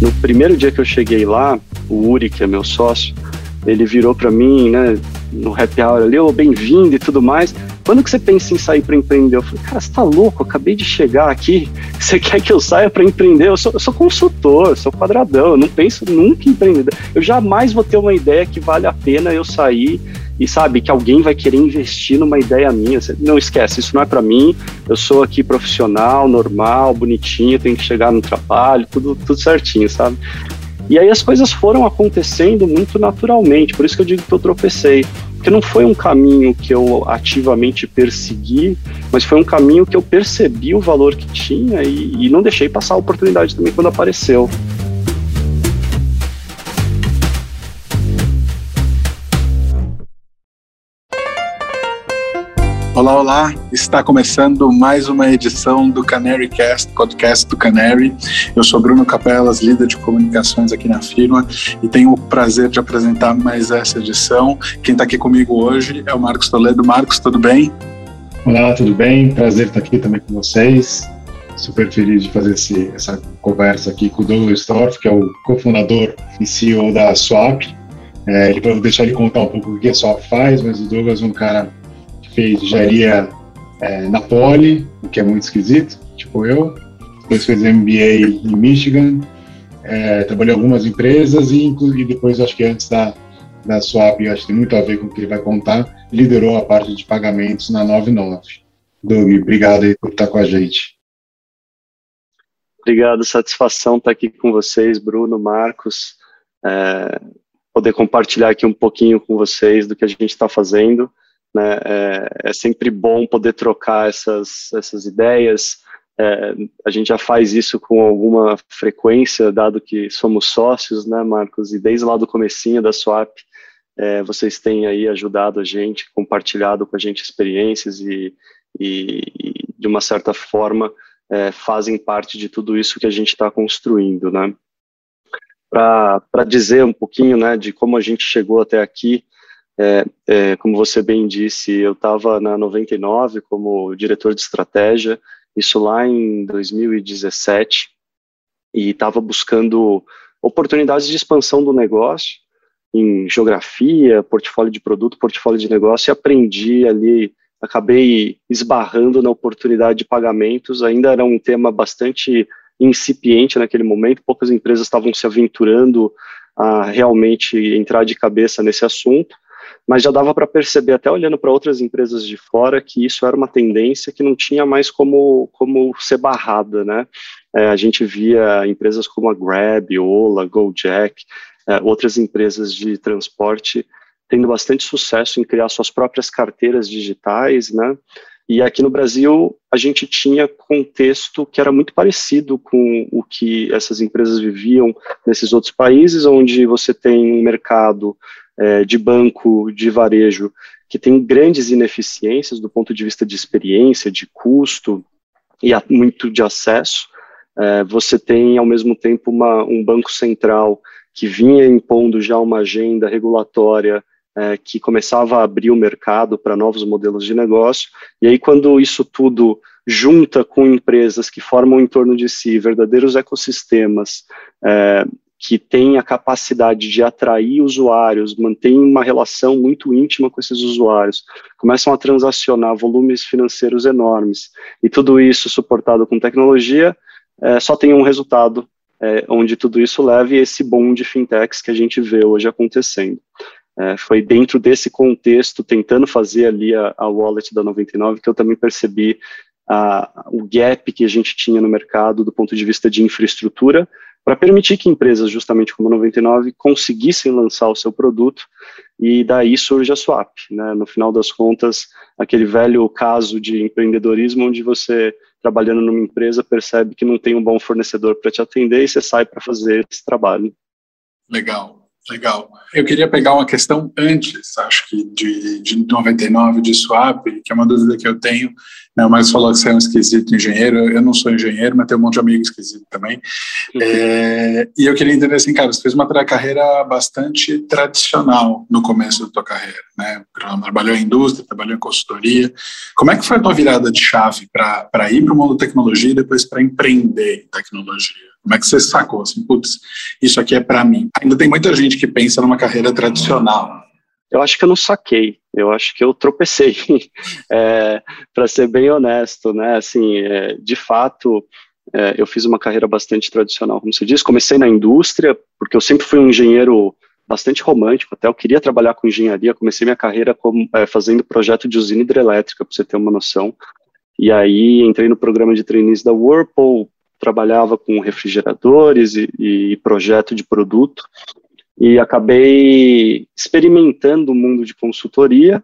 No primeiro dia que eu cheguei lá, o Uri, que é meu sócio, ele virou para mim, né, no happy hour ali, oh, bem-vindo e tudo mais. Quando que você pensa em sair para empreender? Eu falei, cara, você tá louco? Eu acabei de chegar aqui, você quer que eu saia para empreender? Eu sou, eu sou consultor, sou quadradão, eu não penso nunca em empreender. Eu jamais vou ter uma ideia que vale a pena eu sair e sabe que alguém vai querer investir numa ideia minha. Não esquece, isso não é para mim. Eu sou aqui profissional, normal, bonitinho, tenho que chegar no trabalho, tudo, tudo certinho, sabe? E aí as coisas foram acontecendo muito naturalmente, por isso que eu digo que eu tropecei. Porque não foi um caminho que eu ativamente persegui, mas foi um caminho que eu percebi o valor que tinha e, e não deixei passar a oportunidade também quando apareceu. Olá, olá! Está começando mais uma edição do Canary Cast, podcast do Canary. Eu sou Bruno Capelas, líder de comunicações aqui na firma e tenho o prazer de apresentar mais essa edição. Quem está aqui comigo hoje é o Marcos Toledo. Marcos, tudo bem? Olá, tudo bem? Prazer estar aqui também com vocês. Super feliz de fazer esse, essa conversa aqui com o Douglas Storff, que é o cofundador e CEO da Swap. É, vou deixar ele contar um pouco o que a Swap faz, mas o Douglas é um cara fez engenharia é, na Poli, o que é muito esquisito, tipo eu. Depois fez MBA em Michigan, é, trabalhou em algumas empresas e, e depois, acho que antes da, da Swap, acho que tem muito a ver com o que ele vai contar, liderou a parte de pagamentos na 99. Doug, obrigado aí por estar com a gente. Obrigado, satisfação estar aqui com vocês, Bruno, Marcos, é, poder compartilhar aqui um pouquinho com vocês do que a gente está fazendo. Né? É, é, sempre bom poder trocar essas, essas ideias. É, a gente já faz isso com alguma frequência, dado que somos sócios, né, Marcos? E desde lá do comecinho da Swap, é, vocês têm aí ajudado a gente, compartilhado com a gente experiências e, e, e de uma certa forma, é, fazem parte de tudo isso que a gente está construindo, né? Para dizer um pouquinho, né, de como a gente chegou até aqui, é, é, como você bem disse, eu estava na 99 como diretor de estratégia, isso lá em 2017, e estava buscando oportunidades de expansão do negócio em geografia, portfólio de produto, portfólio de negócio, e aprendi ali, acabei esbarrando na oportunidade de pagamentos, ainda era um tema bastante incipiente naquele momento, poucas empresas estavam se aventurando a realmente entrar de cabeça nesse assunto, mas já dava para perceber, até olhando para outras empresas de fora, que isso era uma tendência que não tinha mais como, como ser barrada, né? É, a gente via empresas como a Grab, Ola, Gojek, é, outras empresas de transporte tendo bastante sucesso em criar suas próprias carteiras digitais, né? E aqui no Brasil a gente tinha contexto que era muito parecido com o que essas empresas viviam nesses outros países, onde você tem um mercado é, de banco de varejo que tem grandes ineficiências do ponto de vista de experiência, de custo e muito de acesso. É, você tem, ao mesmo tempo, uma, um banco central que vinha impondo já uma agenda regulatória é, que começava a abrir o mercado para novos modelos de negócio. E aí, quando isso tudo junta com empresas que formam em torno de si verdadeiros ecossistemas, é, que tem a capacidade de atrair usuários, mantém uma relação muito íntima com esses usuários, começam a transacionar volumes financeiros enormes, e tudo isso suportado com tecnologia, é, só tem um resultado, é, onde tudo isso leva esse boom de fintechs que a gente vê hoje acontecendo. É, foi dentro desse contexto, tentando fazer ali a, a wallet da 99, que eu também percebi a, o gap que a gente tinha no mercado do ponto de vista de infraestrutura, para permitir que empresas, justamente como a 99, conseguissem lançar o seu produto e daí surge a Swap. Né? No final das contas, aquele velho caso de empreendedorismo onde você, trabalhando numa empresa, percebe que não tem um bom fornecedor para te atender e você sai para fazer esse trabalho. Legal. Legal. Eu queria pegar uma questão antes, acho que de, de 99, de swap, que é uma dúvida que eu tenho, Né, o Marcos falou que você é um esquisito engenheiro, eu não sou engenheiro, mas tenho um monte de amigo esquisito também. Uhum. É, e eu queria entender assim, cara, você fez uma carreira bastante tradicional no começo da tua carreira, né? Trabalhou em indústria, trabalhou em consultoria. Como é que foi a tua virada de chave para ir para o mundo da tecnologia e depois para empreender em tecnologia? Como é que você sacou assim, putz, isso aqui é para mim? Ainda tem muita gente que pensa numa carreira tradicional. Eu acho que eu não saquei, eu acho que eu tropecei, é, para ser bem honesto, né? Assim, é, de fato, é, eu fiz uma carreira bastante tradicional, como você disse. Comecei na indústria, porque eu sempre fui um engenheiro bastante romântico, até eu queria trabalhar com engenharia. Comecei minha carreira como, é, fazendo projeto de usina hidrelétrica, para você ter uma noção. E aí entrei no programa de trainees da Whirlpool, trabalhava com refrigeradores e, e projeto de produto, e acabei experimentando o mundo de consultoria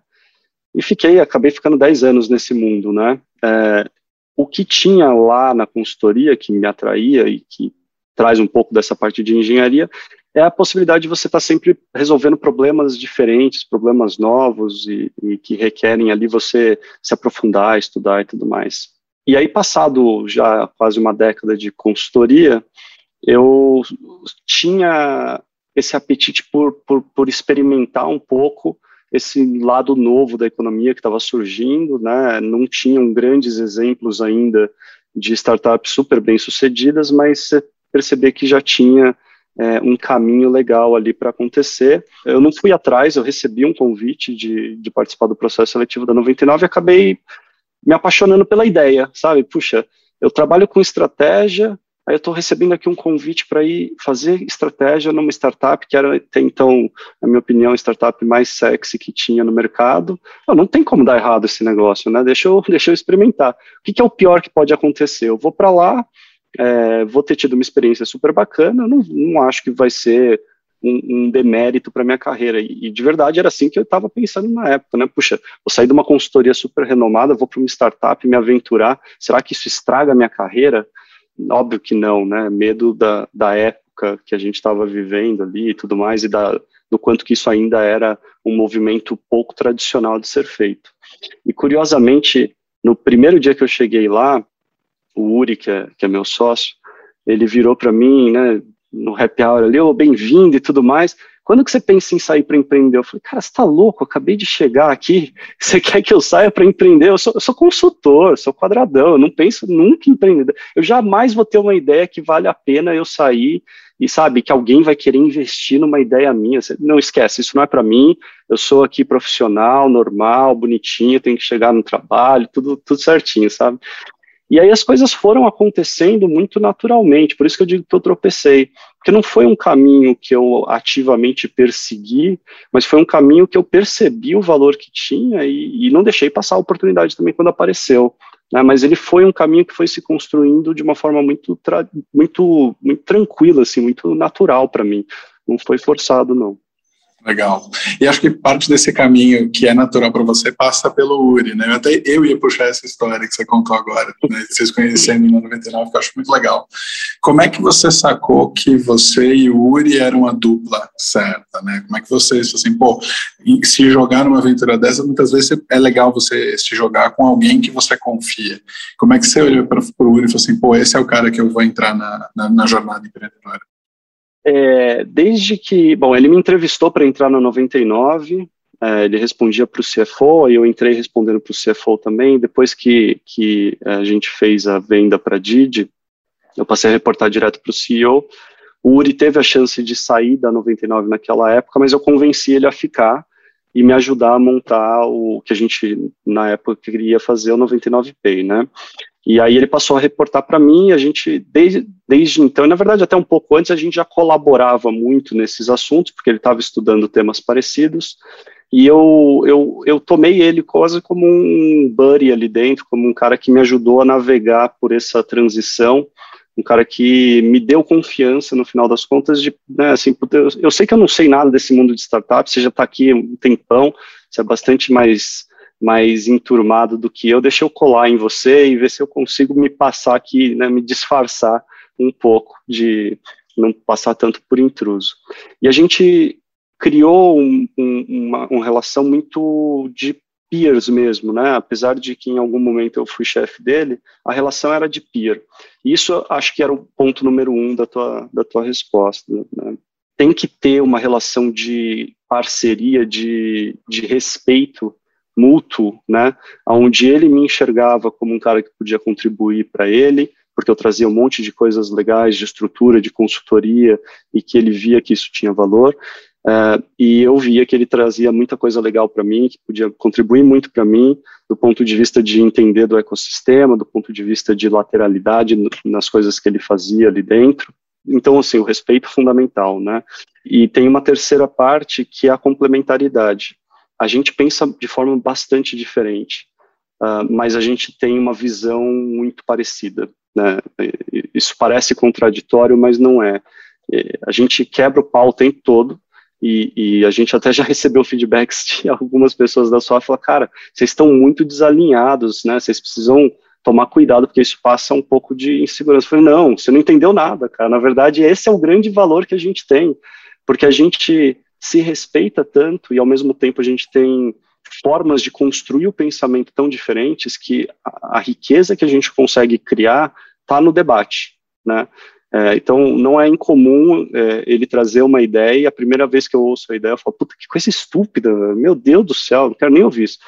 e fiquei, acabei ficando 10 anos nesse mundo, né? É, o que tinha lá na consultoria que me atraía e que traz um pouco dessa parte de engenharia é a possibilidade de você estar tá sempre resolvendo problemas diferentes, problemas novos e, e que requerem ali você se aprofundar, estudar e tudo mais. E aí, passado já quase uma década de consultoria, eu tinha esse apetite por, por, por experimentar um pouco esse lado novo da economia que estava surgindo, né? Não tinham grandes exemplos ainda de startups super bem sucedidas, mas perceber que já tinha é, um caminho legal ali para acontecer. Eu não fui atrás, eu recebi um convite de, de participar do processo seletivo da 99 e acabei me apaixonando pela ideia, sabe? Puxa, eu trabalho com estratégia, aí eu estou recebendo aqui um convite para ir fazer estratégia numa startup que era até então, na minha opinião, a startup mais sexy que tinha no mercado. não tem como dar errado esse negócio, né? Deixa eu, deixa eu experimentar. O que, que é o pior que pode acontecer? Eu vou para lá, é, vou ter tido uma experiência super bacana, não, não acho que vai ser um, um demérito para minha carreira. E, e, de verdade era assim que eu estava pensando na época, né? Puxa, vou sair de uma consultoria super renomada, vou para uma startup, me aventurar. Será que isso estraga a minha carreira? Óbvio que não, né? Medo da, da época que a gente estava vivendo ali e tudo mais, e da, do quanto que isso ainda era um movimento pouco tradicional de ser feito. E curiosamente, no primeiro dia que eu cheguei lá, o Uri, que é, que é meu sócio, ele virou para mim, né, no happy hour ali, oh, bem-vindo e tudo mais. Quando que você pensa em sair para empreender? Eu falei, cara, você tá louco, eu acabei de chegar aqui, você quer que eu saia para empreender? Eu sou, eu sou consultor, sou quadradão, eu não penso nunca em empreender. Eu jamais vou ter uma ideia que vale a pena eu sair e sabe que alguém vai querer investir numa ideia minha. Não esquece, isso não é para mim. Eu sou aqui profissional, normal, bonitinho, tenho que chegar no trabalho, tudo, tudo certinho, sabe? E aí as coisas foram acontecendo muito naturalmente, por isso que eu digo que eu tropecei, porque não foi um caminho que eu ativamente persegui, mas foi um caminho que eu percebi o valor que tinha e, e não deixei passar a oportunidade também quando apareceu. Né? Mas ele foi um caminho que foi se construindo de uma forma muito, muito, muito tranquila, assim, muito natural para mim. Não foi forçado, não. Legal. E acho que parte desse caminho que é natural para você passa pelo Uri, né? Até eu ia puxar essa história que você contou agora, né? Vocês conhecendo em 99, que eu acho muito legal. Como é que você sacou que você e o Uri eram a dupla certa, né? Como é que você, assim, pô, se jogar numa aventura dessa, muitas vezes é legal você se jogar com alguém que você confia. Como é que você olhou para o Uri e falou assim, pô, esse é o cara que eu vou entrar na, na, na jornada empreendedora? É, desde que, bom, ele me entrevistou para entrar na 99, é, ele respondia para o CFO, e eu entrei respondendo para o CFO também. Depois que, que a gente fez a venda para a Didi, eu passei a reportar direto para o CEO. O Uri teve a chance de sair da 99 naquela época, mas eu convenci ele a ficar e me ajudar a montar o que a gente, na época, queria fazer, o 99Pay, né? E aí ele passou a reportar para mim, a gente, desde, desde então, e na verdade até um pouco antes, a gente já colaborava muito nesses assuntos, porque ele estava estudando temas parecidos, e eu, eu, eu tomei ele quase como um buddy ali dentro, como um cara que me ajudou a navegar por essa transição, um cara que me deu confiança no final das contas de, né, assim, eu, sei que eu não sei nada desse mundo de startups, você já está aqui um tempão, você é bastante mais mais enturmado do que eu, deixa eu colar em você e ver se eu consigo me passar aqui, né, me disfarçar um pouco, de não passar tanto por intruso. E a gente criou um, um, uma, uma relação muito de peers mesmo, né? Apesar de que em algum momento eu fui chefe dele, a relação era de peer. Isso acho que era o ponto número um da tua, da tua resposta. Né? Tem que ter uma relação de parceria, de, de respeito mútuo, né? Onde ele me enxergava como um cara que podia contribuir para ele, porque eu trazia um monte de coisas legais, de estrutura, de consultoria, e que ele via que isso tinha valor. Uh, e eu via que ele trazia muita coisa legal para mim, que podia contribuir muito para mim, do ponto de vista de entender do ecossistema, do ponto de vista de lateralidade nas coisas que ele fazia ali dentro. Então, assim, o respeito fundamental, né? E tem uma terceira parte que é a complementaridade. A gente pensa de forma bastante diferente, uh, mas a gente tem uma visão muito parecida, né? Isso parece contraditório, mas não é. A gente quebra o pau o tempo todo, e, e, a gente até já recebeu feedbacks de algumas pessoas da sua falar, cara, vocês estão muito desalinhados, né? Vocês precisam tomar cuidado porque isso passa um pouco de insegurança. Eu falei, não, você não entendeu nada, cara. Na verdade, esse é o grande valor que a gente tem, porque a gente se respeita tanto e ao mesmo tempo a gente tem formas de construir o pensamento tão diferentes que a, a riqueza que a gente consegue criar está no debate, né? É, então, não é incomum é, ele trazer uma ideia e a primeira vez que eu ouço a ideia, eu falo, puta, que coisa estúpida, meu Deus do céu, não quero nem ouvir isso.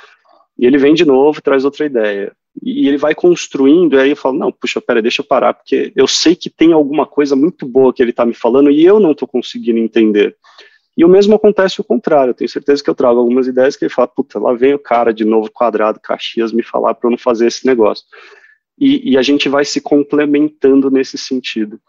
E ele vem de novo e traz outra ideia. E ele vai construindo, e aí eu falo, não, puxa, pera, deixa eu parar, porque eu sei que tem alguma coisa muito boa que ele está me falando e eu não estou conseguindo entender. E o mesmo acontece o contrário, eu tenho certeza que eu trago algumas ideias que ele fala, puta, lá vem o cara de novo, quadrado, Caxias, me falar para eu não fazer esse negócio e, e a gente vai se complementando nesse sentido.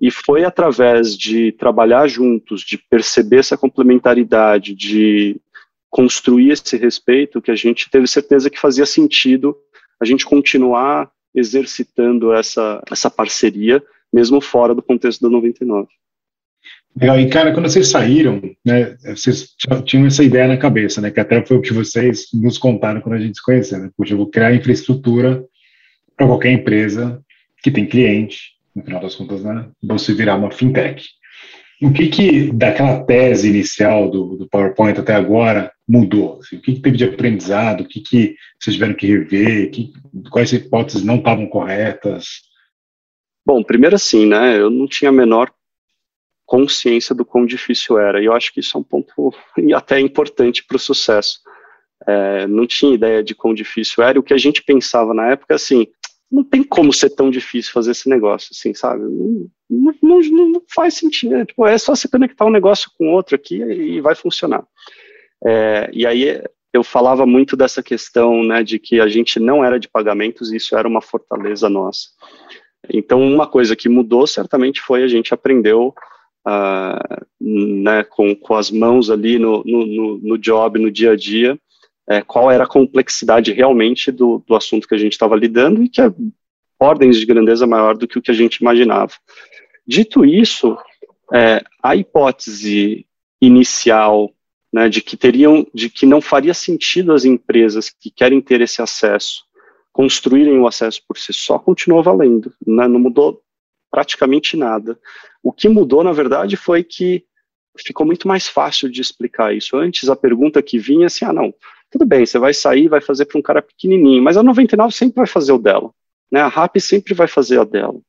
E foi através de trabalhar juntos, de perceber essa complementaridade, de construir esse respeito, que a gente teve certeza que fazia sentido a gente continuar exercitando essa, essa parceria, mesmo fora do contexto do 99. Legal, e cara, quando vocês saíram, né, vocês tinham essa ideia na cabeça, né, que até foi o que vocês nos contaram quando a gente se conheceu, né, Puxa, eu vou criar infraestrutura para qualquer empresa que tem cliente, no final das contas, né, você virar uma fintech. O que que, daquela tese inicial do, do PowerPoint até agora, mudou? Assim, o que, que, teve de aprendizado? O que, que vocês tiveram que rever? Que, quais hipóteses não estavam corretas? Bom, primeiro assim, né, eu não tinha a menor consciência do quão difícil era, e eu acho que isso é um ponto até importante para o sucesso. É, não tinha ideia de quão difícil era, e o que a gente pensava na época, assim, não tem como ser tão difícil fazer esse negócio, assim, sabe? Não, não, não, faz sentido. Né? Tipo, é só se conectar um negócio com outro aqui e vai funcionar. É, e aí eu falava muito dessa questão, né, de que a gente não era de pagamentos e isso era uma fortaleza nossa. Então, uma coisa que mudou certamente foi a gente aprendeu né, com, com as mãos ali no, no, no job, no dia a dia, é, qual era a complexidade realmente do, do assunto que a gente estava lidando e que é ordens de grandeza maior do que o que a gente imaginava. Dito isso, é, a hipótese inicial né, de que teriam, de que não faria sentido as empresas que querem ter esse acesso construírem o acesso por si só continua valendo, né, não mudou praticamente nada. O que mudou, na verdade, foi que ficou muito mais fácil de explicar isso. Antes, a pergunta que vinha assim, ah, não, tudo bem, você vai sair, vai fazer para um cara pequenininho, mas a 99 sempre vai fazer o dela, né? A RAP sempre vai fazer a dela.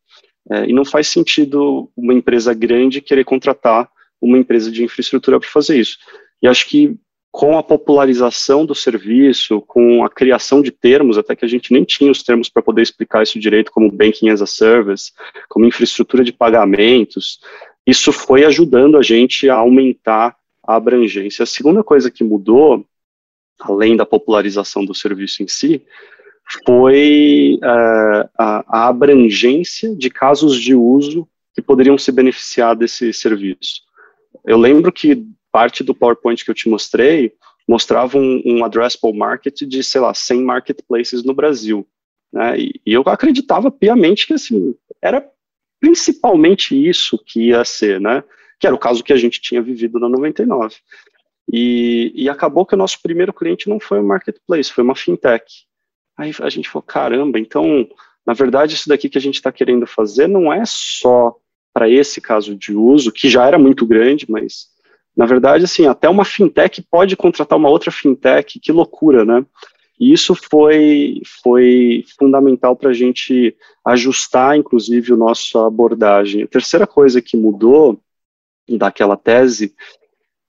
É, e não faz sentido uma empresa grande querer contratar uma empresa de infraestrutura para fazer isso. E acho que com a popularização do serviço, com a criação de termos, até que a gente nem tinha os termos para poder explicar isso direito, como Banking as a Service, como infraestrutura de pagamentos, isso foi ajudando a gente a aumentar a abrangência. A segunda coisa que mudou além da popularização do serviço em si, foi uh, a, a, abrangência de casos de uso que poderiam se beneficiar desse serviço. Eu lembro que parte do PowerPoint que eu te mostrei mostrava um, um addressable market de, sei lá, 100 marketplaces no Brasil. Né? E, e eu acreditava piamente que assim, era principalmente isso que ia ser, né? que era o caso que a gente tinha vivido na 99. E, e acabou que o nosso primeiro cliente não foi um marketplace, foi uma fintech. Aí a gente falou, caramba, então, na verdade, isso daqui que a gente está querendo fazer não é só para esse caso de uso, que já era muito grande, mas Na verdade, assim, até uma fintech pode contratar uma outra fintech, que loucura, né? E isso foi, foi fundamental para a gente ajustar, inclusive, a nossa abordagem. A terceira coisa que mudou daquela tese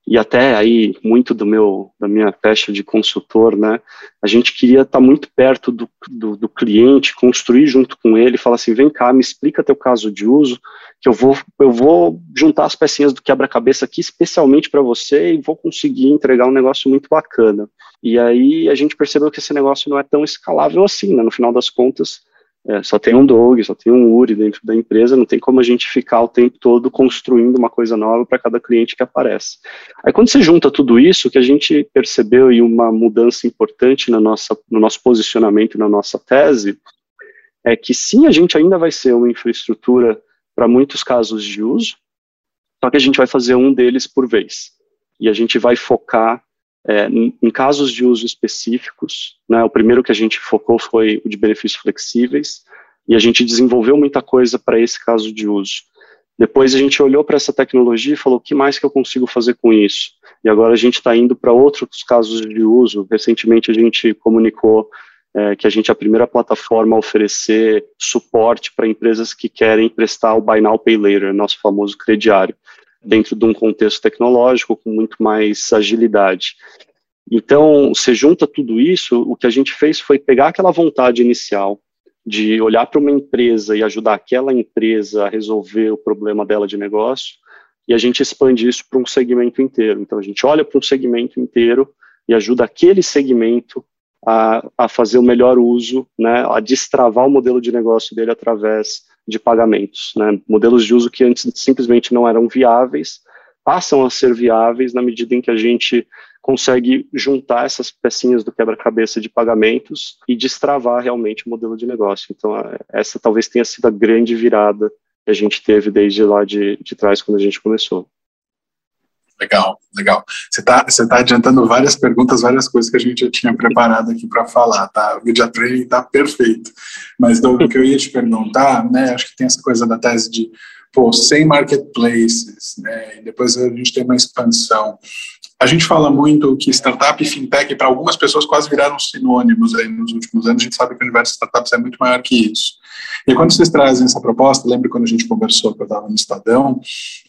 e até aí muito do meu da minha pecha de consultor, né? A gente queria estar tá muito perto do, do, do, cliente, construir junto com ele, falar assim, vem cá, me explica teu caso de uso, que eu vou eu vou juntar as pecinhas do quebra-cabeça aqui especialmente para você e vou conseguir entregar um negócio muito bacana. E aí a gente percebeu que esse negócio não é tão escalável assim, né? No final das contas, é, só tem um Doug, só tem um Uri dentro da empresa, não tem como a gente ficar o tempo todo construindo uma coisa nova para cada cliente que aparece. Aí quando você junta tudo isso, que a gente percebeu e uma mudança importante na nossa, no nosso posicionamento, na nossa tese, é que sim, a gente ainda vai ser uma infraestrutura para muitos casos de uso, só que a gente vai fazer um deles por vez. E a gente vai focar é, em casos de uso específicos, né, o primeiro que a gente focou foi o de benefícios flexíveis, e a gente desenvolveu muita coisa para esse caso de uso. Depois a gente olhou para essa tecnologia e falou, o que mais que eu consigo fazer com isso? E agora a gente está indo para outros casos de uso. Recentemente a gente comunicou é, que a gente é a primeira plataforma a oferecer suporte para empresas que querem prestar o Buy Now Pay Later, nosso famoso crediário dentro de um contexto tecnológico com muito mais agilidade. Então, se junta tudo isso, o que a gente fez foi pegar aquela vontade inicial de olhar para uma empresa e ajudar aquela empresa a resolver o problema dela de negócio, e a gente expande isso para um segmento inteiro. Então, a gente olha para um segmento inteiro e ajuda aquele segmento a, a fazer o melhor uso, né, a destravar o modelo de negócio dele através de pagamentos. Né? Modelos de uso que antes simplesmente não eram viáveis, passam a ser viáveis na medida em que a gente consegue juntar essas pecinhas do quebra-cabeça de pagamentos e destravar realmente o modelo de negócio. Então, essa talvez tenha sido a grande virada que a gente teve desde lá de, de trás, quando a gente começou. Legal, legal. Você está você tá adiantando várias perguntas, várias coisas que a gente já tinha preparado aqui para falar, tá? O media training está perfeito. Mas do, que eu ia te perguntar, né? Acho que tem essa coisa da tese de, pô, sem marketplaces, né? E depois a gente tem uma expansão. A gente fala muito que startup e fintech, para algumas pessoas, quase viraram sinônimos aí nos últimos anos. A gente sabe que o universo de startups é muito maior que isso. E quando vocês trazem essa proposta, lembro quando a gente conversou, que eu estava no Estadão,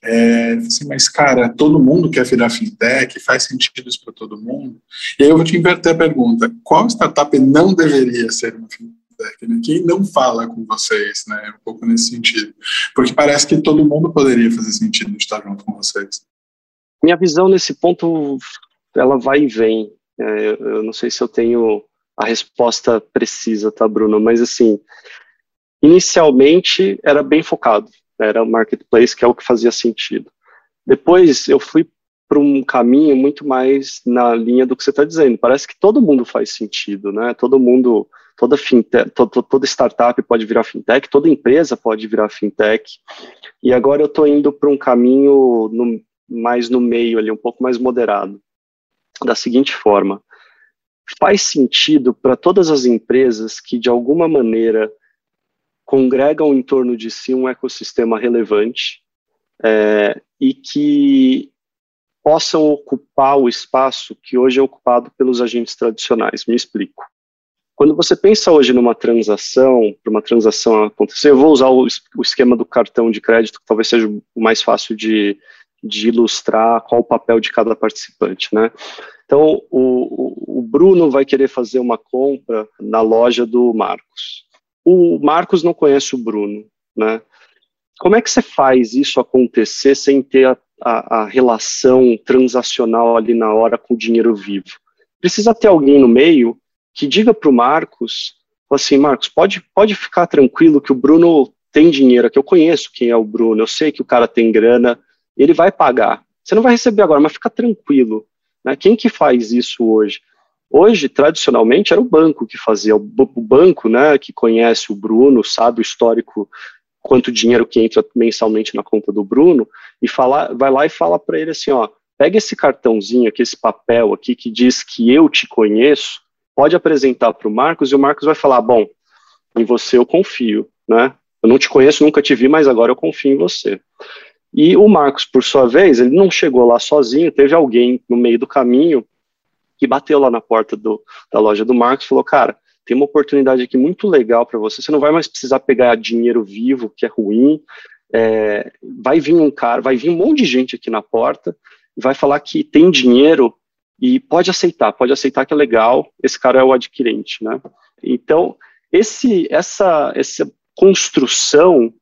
é, assim, mas cara, todo mundo quer virar fintech, faz sentido isso para todo mundo? E aí eu vou te inverter a pergunta: qual startup não deveria ser uma fintech? Né? Quem não fala com vocês, né? Um pouco nesse sentido. Porque parece que todo mundo poderia fazer sentido estar junto com vocês. Minha visão nesse ponto, ela vai e vem. É, eu não sei se eu tenho a resposta precisa, tá, Bruno? Mas assim, inicialmente era bem focado, era o marketplace que é o que fazia sentido. Depois eu fui para um caminho muito mais na linha do que você está dizendo. Parece que todo mundo faz sentido, né? Todo mundo, toda fintech, todo, toda startup pode virar fintech, toda empresa pode virar fintech. E agora eu estou indo para um caminho no, mais no meio ali, um pouco mais moderado, da seguinte forma: faz sentido para todas as empresas que de alguma maneira congregam em torno de si um ecossistema relevante é, e que possam ocupar o espaço que hoje é ocupado pelos agentes tradicionais. Me explico. Quando você pensa hoje numa transação, para uma transação acontecer, eu vou usar o, esquema do cartão de crédito, que talvez seja o mais fácil de, de ilustrar qual o papel de cada participante, né? Então, o, o Bruno vai querer fazer uma compra na loja do Marcos o Marcos não conhece o Bruno, né? Como é que você faz isso acontecer sem ter a, a, a relação transacional ali na hora com o dinheiro vivo? Precisa ter alguém no meio que diga para o Marcos, assim, Marcos, pode, pode ficar tranquilo que o Bruno tem dinheiro, que eu conheço quem é o Bruno, eu sei que o cara tem grana, ele vai pagar. Você não vai receber agora, mas fica tranquilo. Né? Quem que faz isso hoje? Hoje, tradicionalmente, era o banco que fazia. O banco, né, que conhece o Bruno, sabe o histórico, quanto dinheiro que entra mensalmente na conta do Bruno, e fala, vai lá e fala para ele assim, ó, pega esse cartãozinho aqui, esse papel aqui que diz que eu te conheço, pode apresentar para o Marcos, e o Marcos vai falar, bom, em você eu confio, né? Eu não te conheço, nunca te vi, mas agora eu confio em você. E o Marcos, por sua vez, ele não chegou lá sozinho, teve alguém no meio do caminho que bateu lá na porta do, da loja do Marcos e falou: Cara, tem uma oportunidade aqui muito legal para você, você não vai mais precisar pegar dinheiro vivo, que é ruim. É, vai vir um cara, vai vir um monte de gente aqui na porta, vai falar que tem dinheiro e pode aceitar, pode aceitar que é legal, esse cara é o adquirente, né? Então, esse, essa, essa construção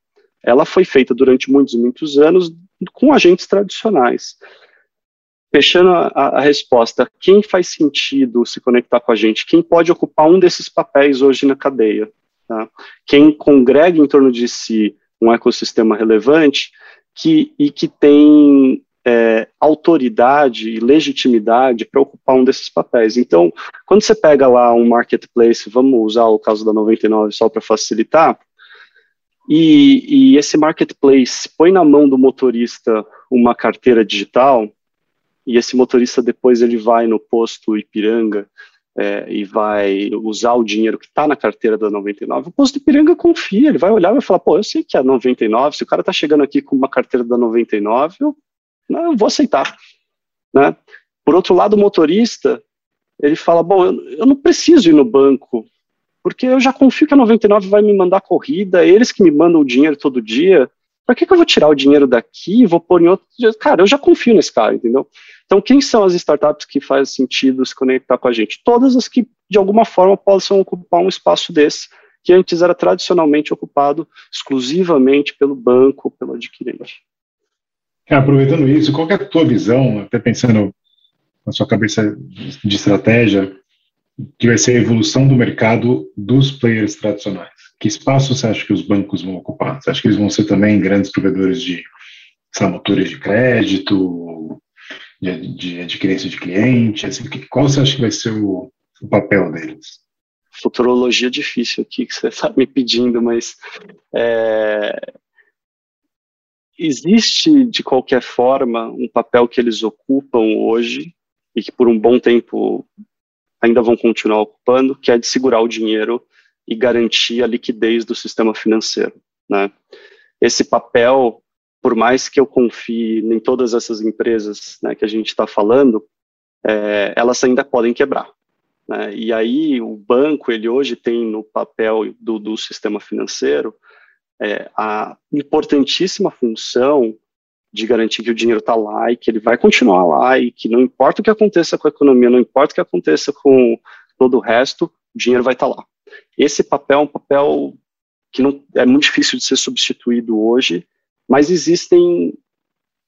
ela foi feita durante muitos muitos anos com agentes tradicionais. Fechando a, a, resposta, quem faz sentido se conectar com a gente? Quem pode ocupar um desses papéis hoje na cadeia? Tá? Quem congrega em torno de si um ecossistema relevante que, e que tem é, autoridade e legitimidade para ocupar um desses papéis. Então, quando você pega lá um marketplace, vamos usar o caso da 99 só para facilitar, e, e, esse marketplace põe na mão do motorista uma carteira digital, e esse motorista depois ele vai no posto Ipiranga é, e vai usar o dinheiro que está na carteira da 99, o posto Ipiranga confia, ele vai olhar e vai falar, pô, eu sei que é 99, se o cara está chegando aqui com uma carteira da 99, eu, não, eu vou aceitar. Né? Por outro lado, o motorista, ele fala, bom, eu, eu não preciso ir no banco porque eu já confio que a 99 vai me mandar corrida, eles que me mandam o dinheiro todo dia, para que, que eu vou tirar o dinheiro daqui e vou pôr em outro? Cara, eu já confio nesse cara, entendeu? Então, quem são as startups que faz sentido se conectar com a gente? Todas as que, de alguma forma, possam ocupar um espaço desse, que antes era tradicionalmente ocupado exclusivamente pelo banco, pelo adquirente. É, aproveitando isso, qual é a tua visão, até pensando na sua cabeça de estratégia, que vai ser a evolução do mercado dos players tradicionais. Que espaço você acha que os bancos vão ocupar? Você acha que eles vão ser também grandes provedores de sabe, motores de crédito, de, de adquirência de cliente? Assim, qual você acha que vai ser o, o papel deles? Futurologia difícil aqui que você está me pedindo, mas é, existe de qualquer forma um papel que eles ocupam hoje e que por um bom tempo ainda vão continuar ocupando, que é de segurar o dinheiro e garantir a liquidez do sistema financeiro. Né? Esse papel, por mais que eu confie em todas essas empresas né, que a gente está falando, é, elas ainda podem quebrar. Né? E aí o banco, ele hoje tem no papel do, do sistema financeiro é, a importantíssima função de garantir que o dinheiro está lá e que ele vai continuar lá e que não importa o que aconteça com a economia, não importa o que aconteça com todo o resto, o dinheiro vai estar tá lá. Esse papel é um papel que não, é muito difícil de ser substituído hoje, mas existem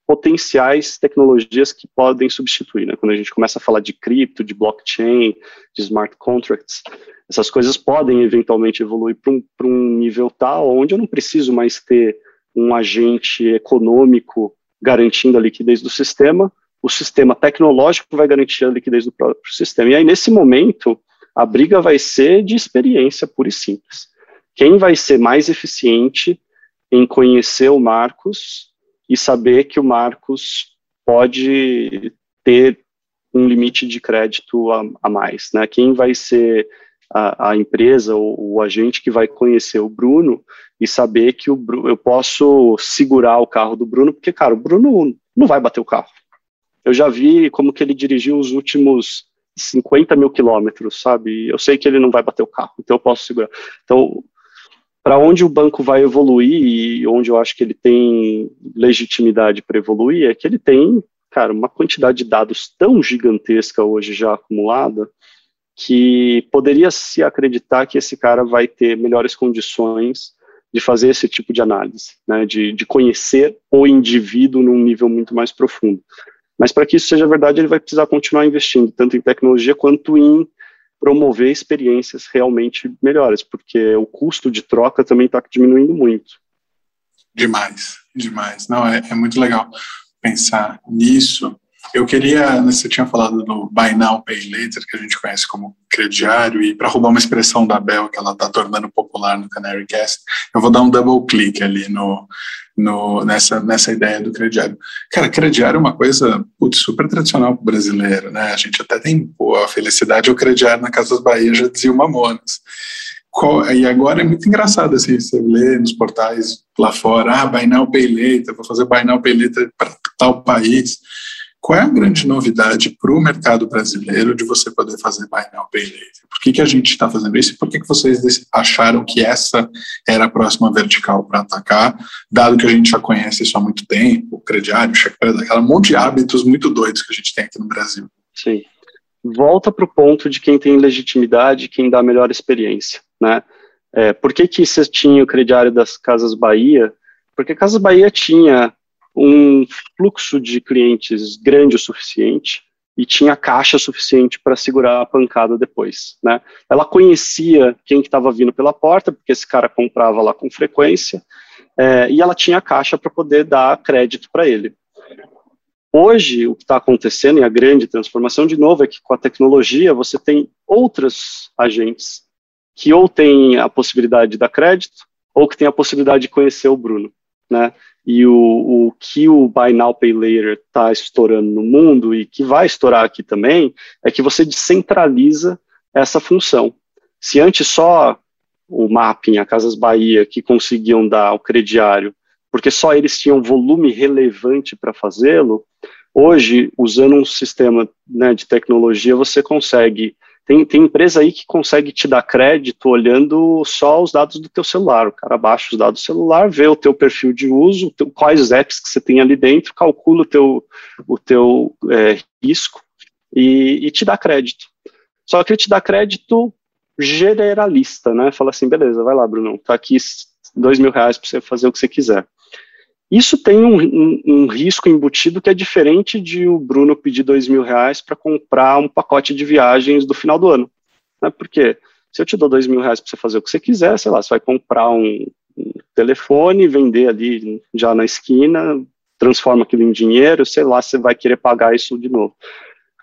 potenciais tecnologias que podem substituir. Né? Quando a gente começa a falar de cripto, de blockchain, de smart contracts, essas coisas podem eventualmente evoluir para um, um nível tal onde eu não preciso mais ter um agente econômico garantindo a liquidez do sistema, o sistema tecnológico vai garantir a liquidez do próprio sistema. E aí, nesse momento, a briga vai ser de experiência pura e simples. Quem vai ser mais eficiente em conhecer o Marcos e saber que o Marcos pode ter um limite de crédito a, a mais, né? Quem vai ser a, a empresa ou o agente que vai conhecer o Bruno e saber que o Bruno, eu posso segurar o carro do Bruno, porque, cara, o Bruno não vai bater o carro. Eu já vi como que ele dirigiu os últimos 50 mil quilômetros, sabe? Eu sei que ele não vai bater o carro, então eu posso segurar. Então, para onde o banco vai evoluir e onde eu acho que ele tem legitimidade para evoluir é que ele tem, cara, uma quantidade de dados tão gigantesca hoje já acumulada que poderia se acreditar que esse cara vai ter melhores condições de fazer esse tipo de análise, né, de, de conhecer o indivíduo num nível muito mais profundo. Mas para que isso seja verdade, ele vai precisar continuar investindo, tanto em tecnologia quanto em promover experiências realmente melhores, porque o custo de troca também está diminuindo muito. Demais, demais. Não, é, é muito legal pensar nisso eu queria, né, você tinha falado do Buy Now, Pay Later, que a gente conhece como crediário, e para roubar uma expressão da Bel, que ela está tornando popular no Canary Cast, eu vou dar um double click ali no, no, nessa, nessa ideia do crediário. Cara, crediário é uma coisa putz, super tradicional para o brasileiro, né? A gente até tem pô, a felicidade o crediário na Casas Bahia, já dizia o Mamonas. e agora é muito engraçado, assim, você lê nos portais lá fora, ah, Buy Now Pay Later, vou fazer Buy Now Pay Later para tal país. Qual é a grande novidade para o mercado brasileiro de você poder fazer Buy Now Pay Later? Por que, que a gente está fazendo isso e por que, que vocês acharam que essa era a próxima vertical para atacar, dado que a gente já conhece isso há muito tempo, crediário, o cheque aquela monte de hábitos muito doidos que a gente tem aqui no Brasil? Sim. Volta para o ponto de quem tem legitimidade, quem dá a melhor experiência, né? É, por que, que você tinha o crediário das Casas Bahia? Porque Casas Bahia tinha um fluxo de clientes grande o suficiente e tinha caixa suficiente para segurar a pancada depois, né? Ela conhecia quem estava vindo pela porta, porque esse cara comprava lá com frequência, é, e ela tinha caixa para poder dar crédito para ele. Hoje, o que está acontecendo, e a grande transformação, de novo, é que com a tecnologia você tem outros agentes que ou têm a possibilidade de dar crédito, ou que têm a possibilidade de conhecer o Bruno, né? E o, o que o Buy Now Pay Later está estourando no mundo e que vai estourar aqui também é que você descentraliza essa função. Se antes só o Mapping, a Casas Bahia, que conseguiam dar o crediário, porque só eles tinham volume relevante para fazê-lo, hoje, usando um sistema né, de tecnologia, você consegue tem, tem empresa aí que consegue te dar crédito olhando só os dados do teu celular. O cara baixa os dados do celular, vê o teu perfil de uso, teu, quais apps que você tem ali dentro, calcula o teu, o teu é, risco e, e te dá crédito. Só que ele te dá crédito generalista, né? Fala assim, beleza, vai lá, Bruno, tá aqui dois mil reais para você fazer o que você quiser. Isso tem um, um, um, risco embutido que é diferente de o Bruno pedir dois mil reais para comprar um pacote de viagens do final do ano. Né? Porque se eu te dou dois mil reais para você fazer o que você quiser, sei lá, você vai comprar um, um telefone, vender ali já na esquina, transforma aquilo em dinheiro, sei lá, você vai querer pagar isso de novo.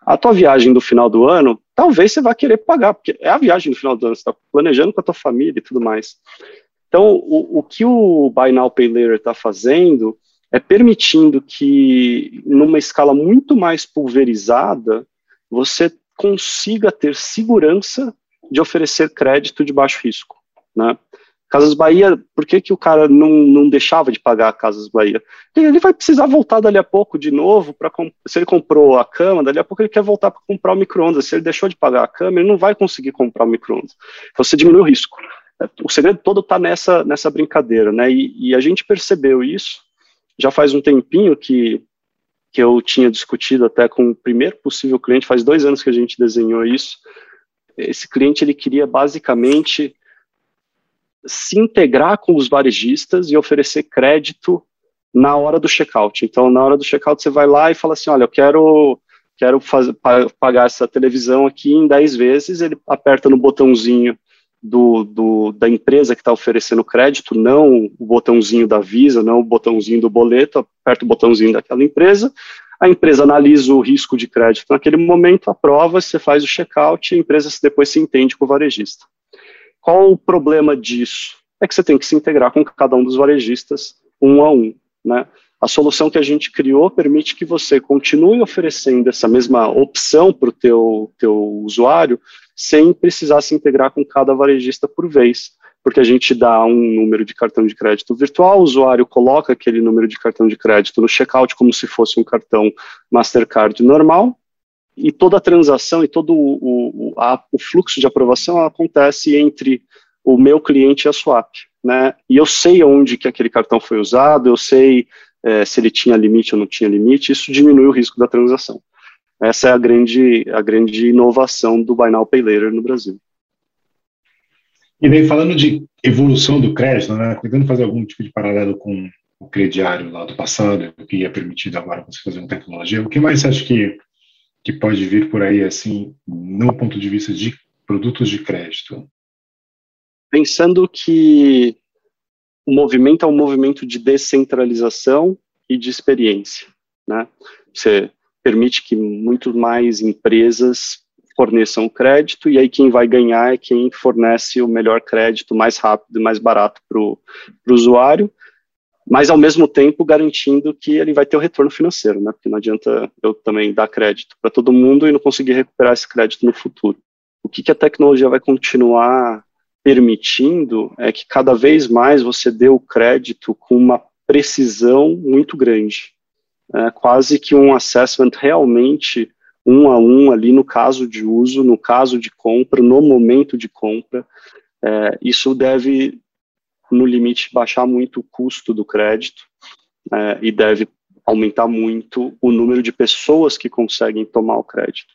A tua viagem do final do ano, talvez você vá querer pagar, porque é a viagem do final do ano, você está planejando com a tua família e tudo mais. Então, o, o que o Buy Now Pay Later está fazendo é permitindo que, numa escala muito mais pulverizada, você consiga ter segurança de oferecer crédito de baixo risco. Né? Casas Bahia, por que, que o cara não, não deixava de pagar a Casas Bahia? Ele vai precisar voltar dali a pouco de novo, para se ele comprou a cama, dali a pouco ele quer voltar para comprar o micro-ondas. Se ele deixou de pagar a cama, ele não vai conseguir comprar o micro-ondas. Então você diminui o risco o segredo todo está nessa, nessa brincadeira, né? E, e, a gente percebeu isso já faz um tempinho que, que eu tinha discutido até com o primeiro possível cliente, faz dois anos que a gente desenhou isso. Esse cliente ele queria basicamente se integrar com os varejistas e oferecer crédito na hora do checkout. Então, na hora do checkout, você vai lá e fala assim: olha, eu quero quero fazer, pagar essa televisão aqui em 10 vezes, ele aperta no botãozinho do, do, da empresa que está oferecendo crédito, não o botãozinho da Visa, não o botãozinho do boleto, aperta o botãozinho daquela empresa, a empresa analisa o risco de crédito naquele momento, aprova, você faz o check-out e a empresa depois se entende com o varejista. Qual o problema disso? É que você tem que se integrar com cada um dos varejistas um a um, né? A solução que a gente criou permite que você continue oferecendo essa mesma opção para o teu, teu usuário, sem precisar se integrar com cada varejista por vez, porque a gente dá um número de cartão de crédito virtual, o usuário coloca aquele número de cartão de crédito no checkout como se fosse um cartão Mastercard normal, e toda a transação e todo o, o, a, o fluxo de aprovação acontece entre o meu cliente e a Swap, né? E eu sei onde que aquele cartão foi usado, eu sei é, se ele tinha limite ou não tinha limite, isso diminui o risco da transação. Essa é a grande, a grande inovação do Buy Now Pay Later no Brasil. E daí, falando de evolução do crédito, né, tentando fazer algum tipo de paralelo com o crediário lá do passado, o que é permitido agora você fazer uma tecnologia, o que mais você acha que, que pode vir por aí, assim, no ponto de vista de produtos de crédito? Pensando que o movimento é um movimento de descentralização e de experiência, né? Você permite que muito mais empresas forneçam crédito, e aí quem vai ganhar é quem fornece o melhor crédito mais rápido e mais barato para o usuário, mas ao mesmo tempo garantindo que ele vai ter o retorno financeiro, né? Porque não adianta eu também dar crédito para todo mundo e não conseguir recuperar esse crédito no futuro. O que, que a tecnologia vai continuar permitindo é que cada vez mais você dê o crédito com uma precisão muito grande. É quase que um assessment realmente um a um ali no caso de uso, no caso de compra, no momento de compra. É, isso deve, no limite, baixar muito o custo do crédito é, e deve aumentar muito o número de pessoas que conseguem tomar o crédito.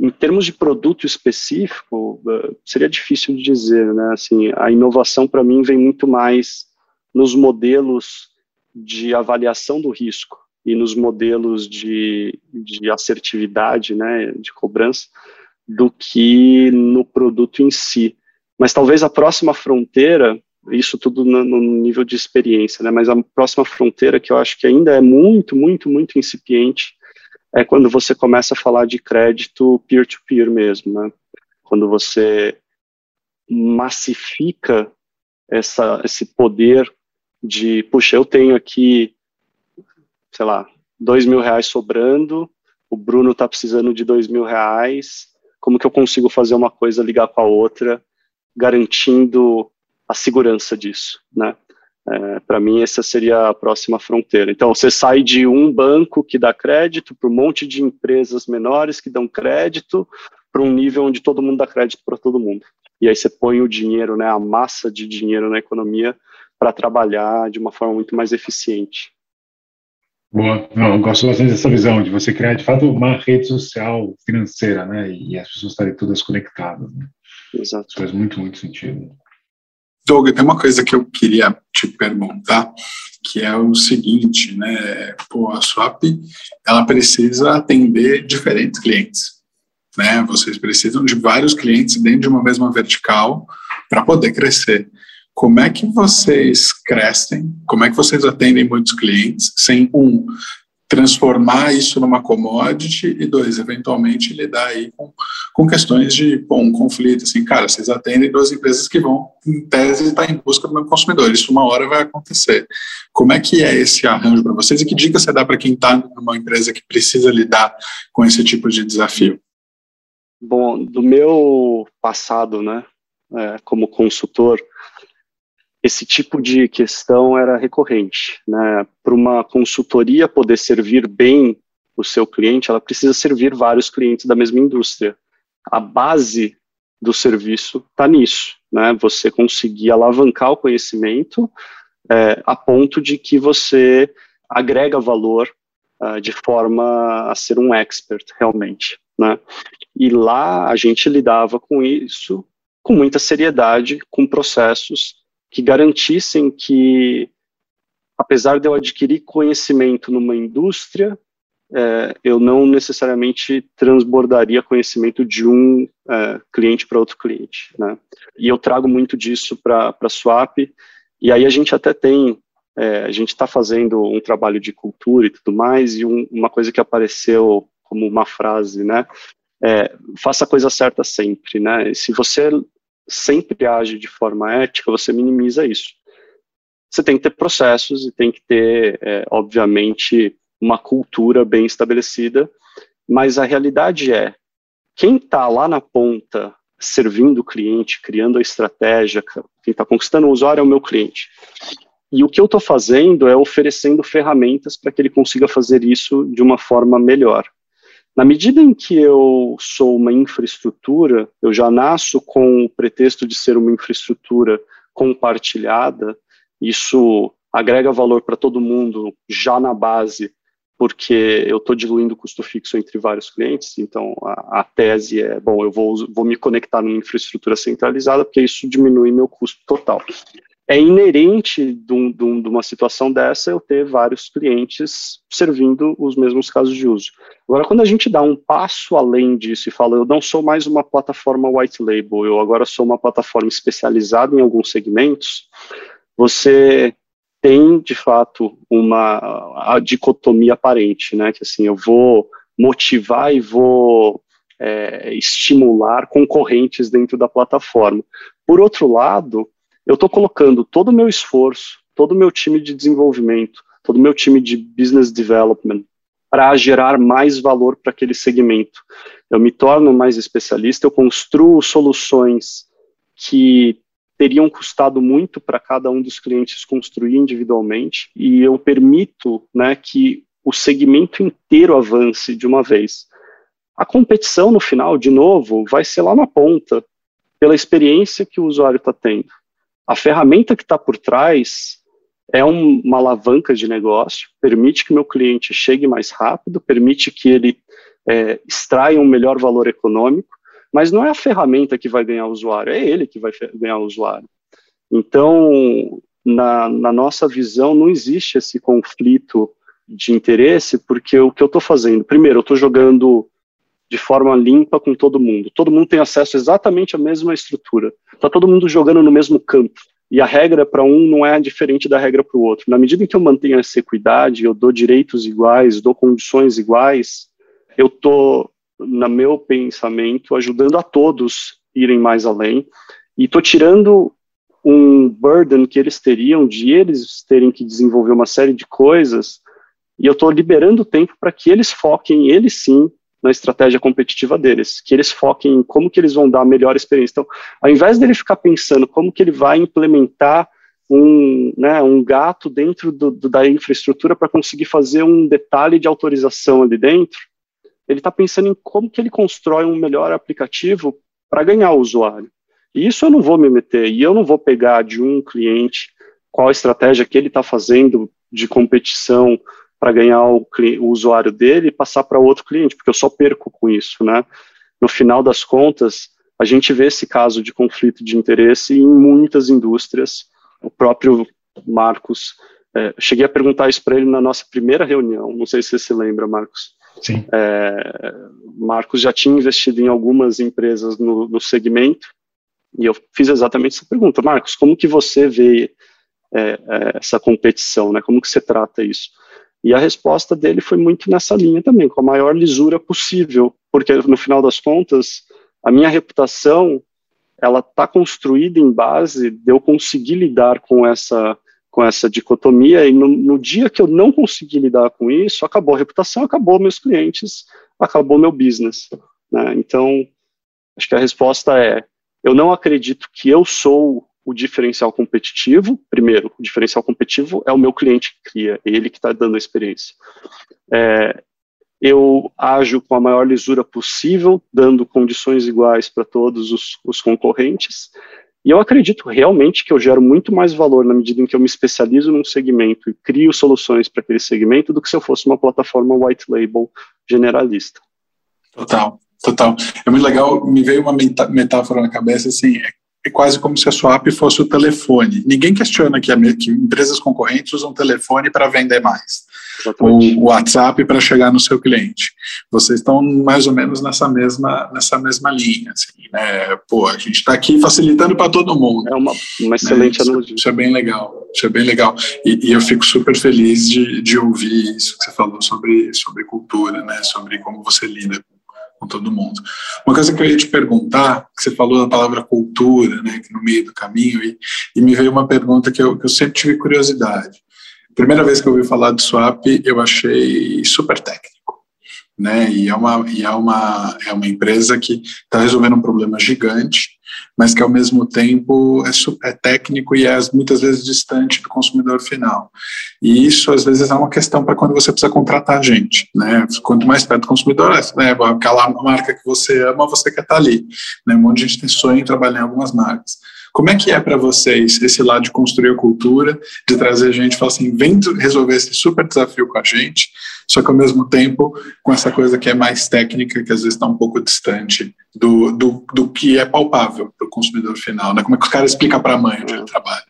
Em termos de produto específico, é, seria difícil de dizer, né? Assim, a inovação para mim vem muito mais nos modelos de avaliação do risco e nos modelos de, de assertividade, né, de cobrança, do que no produto em si. Mas talvez a próxima fronteira, isso tudo no, no, nível de experiência, né, mas a próxima fronteira que eu acho que ainda é muito, muito, muito incipiente, é quando você começa a falar de crédito peer-to-peer -peer mesmo, né, quando você massifica essa, esse poder de, puxa, eu tenho aqui sei lá, dois mil reais sobrando, o Bruno está precisando de dois mil reais, como que eu consigo fazer uma coisa ligar com a outra, garantindo a segurança disso, né? É, para mim, essa seria a próxima fronteira. Então, você sai de um banco que dá crédito para um monte de empresas menores que dão crédito para um nível onde todo mundo dá crédito para todo mundo. E aí você põe o dinheiro, né, a massa de dinheiro na economia para trabalhar de uma forma muito mais eficiente. Boa. Não, eu gosto bastante dessa visão de você criar, de fato, uma rede social financeira, né? E as pessoas estarem todas conectadas. Né? Exato. Isso faz muito, muito sentido. Doug, tem uma coisa que eu queria te perguntar, que é o seguinte, né? Pô, a Swap, ela precisa atender diferentes clientes, né? Vocês precisam de vários clientes dentro de uma mesma vertical para poder crescer. Como é que vocês crescem? Como é que vocês atendem muitos clientes sem um transformar isso numa commodity e dois, eventualmente lidar aí com, com questões de bom, um conflito, assim, cara, vocês atendem duas empresas que vão, em tese, estar em busca do mesmo consumidor, isso uma hora vai acontecer. Como é que é esse arranjo para vocês e que dica você dá para quem está numa empresa que precisa lidar com esse tipo de desafio? Bom, do meu passado, né, é, como consultor, esse tipo de questão era recorrente. Né? Para uma consultoria poder servir bem o seu cliente, ela precisa servir vários clientes da mesma indústria. A base do serviço está nisso, né? Você conseguir alavancar o conhecimento é, a ponto de que você agrega valor uh, de forma a ser um expert realmente, né? E lá a gente lidava com isso com muita seriedade, com processos que garantissem que, apesar de eu adquirir conhecimento numa indústria, é, eu não necessariamente transbordaria conhecimento de um é, cliente para outro cliente, né? E eu trago muito disso para a Swap, e aí a gente até tem, é, a gente está fazendo um trabalho de cultura e tudo mais, e um, uma coisa que apareceu como uma frase, né? É, faça a coisa certa sempre, né? Se você sempre age de forma ética, você minimiza isso. Você tem que ter processos e tem que ter, é, obviamente, uma cultura bem estabelecida, mas a realidade é, quem está lá na ponta servindo o cliente, criando a estratégia, quem está conquistando o usuário é o meu cliente. E o que eu estou fazendo é oferecendo ferramentas para que ele consiga fazer isso de uma forma melhor. Na medida em que eu sou uma infraestrutura, eu já nasço com o pretexto de ser uma infraestrutura compartilhada, isso agrega valor para todo mundo já na base, porque eu estou diluindo o custo fixo entre vários clientes, então a, a, tese é, bom, eu vou, vou me conectar numa infraestrutura centralizada, porque isso diminui meu custo total é inerente de, um, de, um, de, uma situação dessa eu ter vários clientes servindo os mesmos casos de uso. Agora, quando a gente dá um passo além disso e fala, eu não sou mais uma plataforma white label, eu agora sou uma plataforma especializada em alguns segmentos, você tem, de fato, uma dicotomia aparente, né, que assim, eu vou motivar e vou é, estimular concorrentes dentro da plataforma. Por outro lado, eu estou colocando todo o meu esforço, todo o meu time de desenvolvimento, todo o meu time de business development para gerar mais valor para aquele segmento. Eu me torno mais especialista, eu construo soluções que teriam custado muito para cada um dos clientes construir individualmente, e eu permito né, que o segmento inteiro avance de uma vez. A competição, no final, de novo, vai ser lá na ponta, pela experiência que o usuário está tendo. A ferramenta que está por trás é um, uma alavanca de negócio, permite que meu cliente chegue mais rápido, permite que ele é, extraia um melhor valor econômico, mas não é a ferramenta que vai ganhar o usuário, é ele que vai ganhar o usuário. Então, na, na nossa visão, não existe esse conflito de interesse, porque o que eu estou fazendo, primeiro, eu estou jogando de forma limpa com todo mundo. Todo mundo tem acesso exatamente à mesma estrutura. Está todo mundo jogando no mesmo campo. E a regra para um não é diferente da regra para o outro. Na medida em que eu mantenho essa equidade, eu dou direitos iguais, dou condições iguais, eu estou, no meu pensamento, ajudando a todos irem mais além. E estou tirando um burden que eles teriam de eles terem que desenvolver uma série de coisas, e eu estou liberando tempo para que eles foquem, eles sim, na estratégia competitiva deles, que eles foquem em como que eles vão dar a melhor experiência. Então, ao invés dele ficar pensando como que ele vai implementar um, né, um gato dentro do, do, da infraestrutura para conseguir fazer um detalhe de autorização ali dentro, ele está pensando em como que ele constrói um melhor aplicativo para ganhar o usuário. E isso eu não vou me meter, e eu não vou pegar de um cliente qual a estratégia que ele está fazendo de competição para ganhar o, o, usuário dele e passar para outro cliente, porque eu só perco com isso, né? No final das contas, a gente vê esse caso de conflito de interesse em muitas indústrias. O próprio Marcos, é, cheguei a perguntar isso para ele na nossa primeira reunião, não sei se você se lembra, Marcos. Sim. É, Marcos já tinha investido em algumas empresas no, no, segmento, e eu fiz exatamente essa pergunta. Marcos, como que você vê é, é essa competição, né? Como que você trata isso? E a resposta dele foi muito nessa linha também, com a maior lisura possível, porque no final das contas, a minha reputação, ela está construída em base de eu conseguir lidar com essa com essa dicotomia e no, no dia que eu não conseguir lidar com isso, acabou a reputação, acabou meus clientes, acabou meu business. Né? Então, acho que a resposta é: eu não acredito que eu sou o diferencial competitivo, primeiro, o diferencial competitivo é o meu cliente que cria, ele que está dando a experiência. É, eu ajo com a maior lisura possível, dando condições iguais para todos os, os, concorrentes, e eu acredito realmente que eu gero muito mais valor na medida em que eu me especializo num segmento e crio soluções para aquele segmento do que se eu fosse uma plataforma white label generalista. Total, total. É muito legal, me veio uma metáfora na cabeça, assim, é é quase como se a sua app fosse o telefone. Ninguém questiona que, a, que empresas concorrentes usam telefone para vender mais, Exatamente. ou o WhatsApp para chegar no seu cliente. Vocês estão mais ou menos nessa mesma, nessa mesma linha. Assim, né? Pô, a gente está aqui facilitando para todo mundo. É uma, uma excelente né? analogia. Isso é bem legal. Isso é bem legal. E, e, eu fico super feliz de, de ouvir isso que você falou sobre, sobre cultura, né? sobre como você lida com todo mundo. Uma coisa que eu ia te perguntar, que você falou da palavra cultura, né, no meio do caminho, e, e me veio uma pergunta que eu, que eu sempre tive curiosidade. Primeira vez que eu ouvi falar de swap, eu achei super técnico né? E é uma, e é uma, é uma empresa que está resolvendo um problema gigante, mas que ao mesmo tempo é, é técnico e é muitas vezes distante do consumidor final. E isso às vezes é uma questão para quando você precisa contratar gente, né? Quanto mais perto do consumidor, né? aquela marca que você ama, você quer estar tá ali. Né? Um monte de gente tem sonho em trabalhar em algumas marcas. Como é que é para vocês esse lado de construir a cultura, de trazer gente e falar assim, vem resolver esse super desafio com a gente, só que ao mesmo tempo com essa coisa que é mais técnica, que às vezes está um pouco distante do, do, do que é palpável para o consumidor final, né? Como é que os caras explicam para a mãe onde ele trabalha?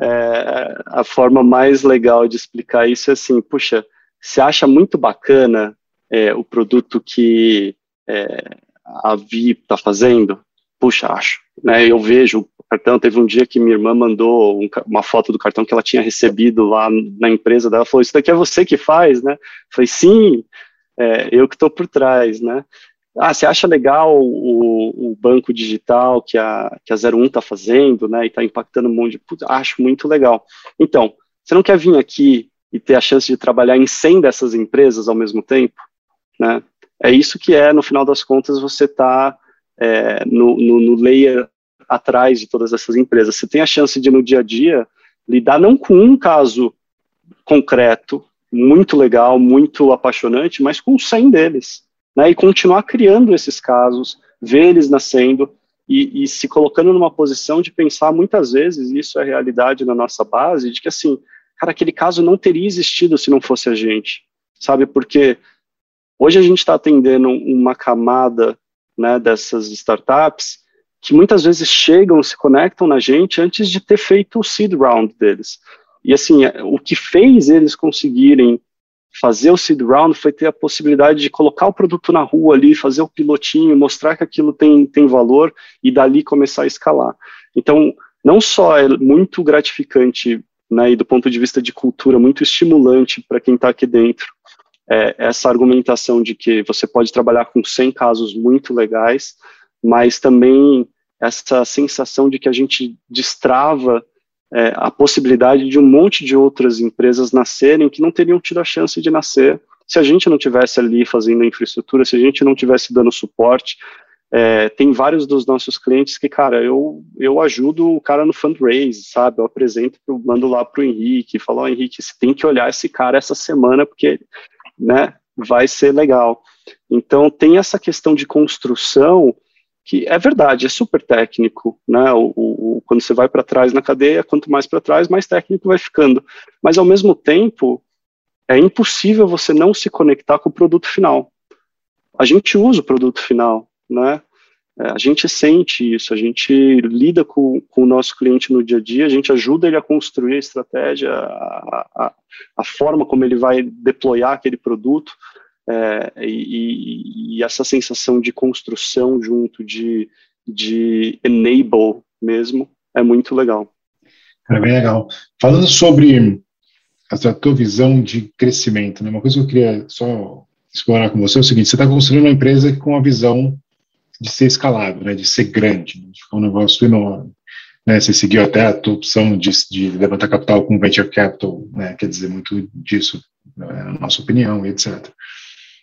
É, a forma mais legal de explicar isso é assim, puxa, você acha muito bacana é, o produto que é, a Vi está fazendo? Puxa, acho. Né, eu vejo o cartão, teve um dia que minha irmã mandou um, uma foto do cartão que ela tinha recebido lá na empresa dela, falou, isso daqui é você que faz, né? Falei, sim, é, eu que estou por trás, né? Ah, você acha legal o, o, banco digital que a, que a 01 está fazendo, né, e está impactando um monte de... Acho muito legal. Então, você não quer vir aqui e ter a chance de trabalhar em 100 dessas empresas ao mesmo tempo, né? É isso que é, no final das contas, você está é, no, no, no, layer atrás de todas essas empresas. Você tem a chance de, no dia a dia, lidar não com um caso concreto, muito legal, muito apaixonante, mas com 100 deles. Né, e continuar criando esses casos, ver eles nascendo e, e, se colocando numa posição de pensar muitas vezes, isso é realidade na nossa base, de que assim, cara, aquele caso não teria existido se não fosse a gente, sabe? Porque hoje a gente está atendendo uma camada né, dessas startups que muitas vezes chegam, se conectam na gente antes de ter feito o seed round deles. E assim, é, o que fez eles conseguirem fazer o seed round foi ter a possibilidade de colocar o produto na rua ali, fazer o pilotinho, mostrar que aquilo tem, tem valor e dali começar a escalar. Então, não só é muito gratificante, né, e do ponto de vista de cultura, muito estimulante para quem está aqui dentro, é, essa argumentação de que você pode trabalhar com 100 casos muito legais, mas também essa sensação de que a gente destrava é, a possibilidade de um monte de outras empresas nascerem que não teriam tido a chance de nascer se a gente não tivesse ali fazendo infraestrutura, se a gente não tivesse dando suporte. É, tem vários dos nossos clientes que, cara, eu, eu ajudo o cara no fundraise, sabe? Eu apresento, mando lá para o Henrique, falo, oh, Henrique, você tem que olhar esse cara essa semana, porque, né, vai ser legal. Então, tem essa questão de construção que é verdade, é super técnico, né? O, o quando você vai para trás na cadeia, quanto mais para trás, mais técnico vai ficando. Mas ao mesmo tempo, é impossível você não se conectar com o produto final. A gente usa o produto final, né? É, a gente sente isso, a gente lida com, com, o nosso cliente no dia a dia, a gente ajuda ele a construir a estratégia, a, a, a forma como ele vai deployar aquele produto. É, e, e, essa sensação de construção junto, de, de enable mesmo, é muito legal. É bem legal. Falando sobre a tua visão de crescimento, né, uma coisa que eu queria só explorar com você é o seguinte: você está construindo uma empresa com a visão de ser escalável, né, de ser grande, de ficar um negócio enorme. Né, você seguiu até a tua opção de, de levantar capital com venture capital, né, quer dizer muito disso, né, na nossa opinião, etc.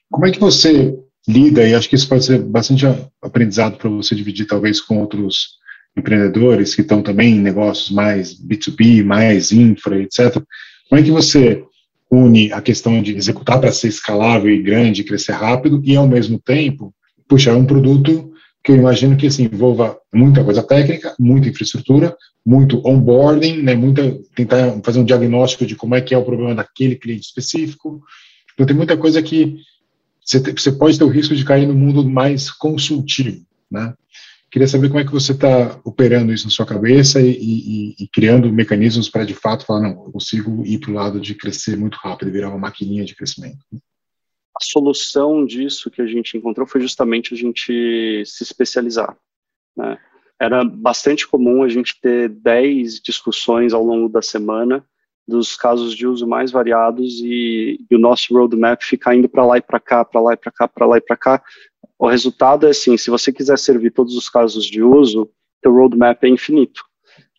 Como é que você lida, e acho que isso pode ser bastante aprendizado para você dividir talvez com outros empreendedores que estão também em negócios mais B2B, mais infra, etc. Como é que você une a questão de executar para ser escalável e grande, crescer rápido, e ao mesmo tempo, puxar um produto que eu imagino que assim, envolva muita coisa técnica, muita infraestrutura, muito onboarding, né, muita, tentar fazer um diagnóstico de como é que é o problema daquele cliente específico. Então tem muita coisa que você, pode ter o risco de cair no mundo mais consultivo, né? Queria saber como é que você está operando isso na sua cabeça e, e, e criando mecanismos para, de fato, falar, não, eu consigo ir para o lado de crescer muito rápido, virar uma maquininha de crescimento. A solução disso que a gente encontrou foi justamente a gente se especializar, né? Era bastante comum a gente ter 10 discussões ao longo da semana dos casos de uso mais variados e, e o nosso roadmap fica indo para lá e para cá, para lá e para cá, para lá e para cá. O resultado é assim, se você quiser servir todos os casos de uso, o roadmap é infinito.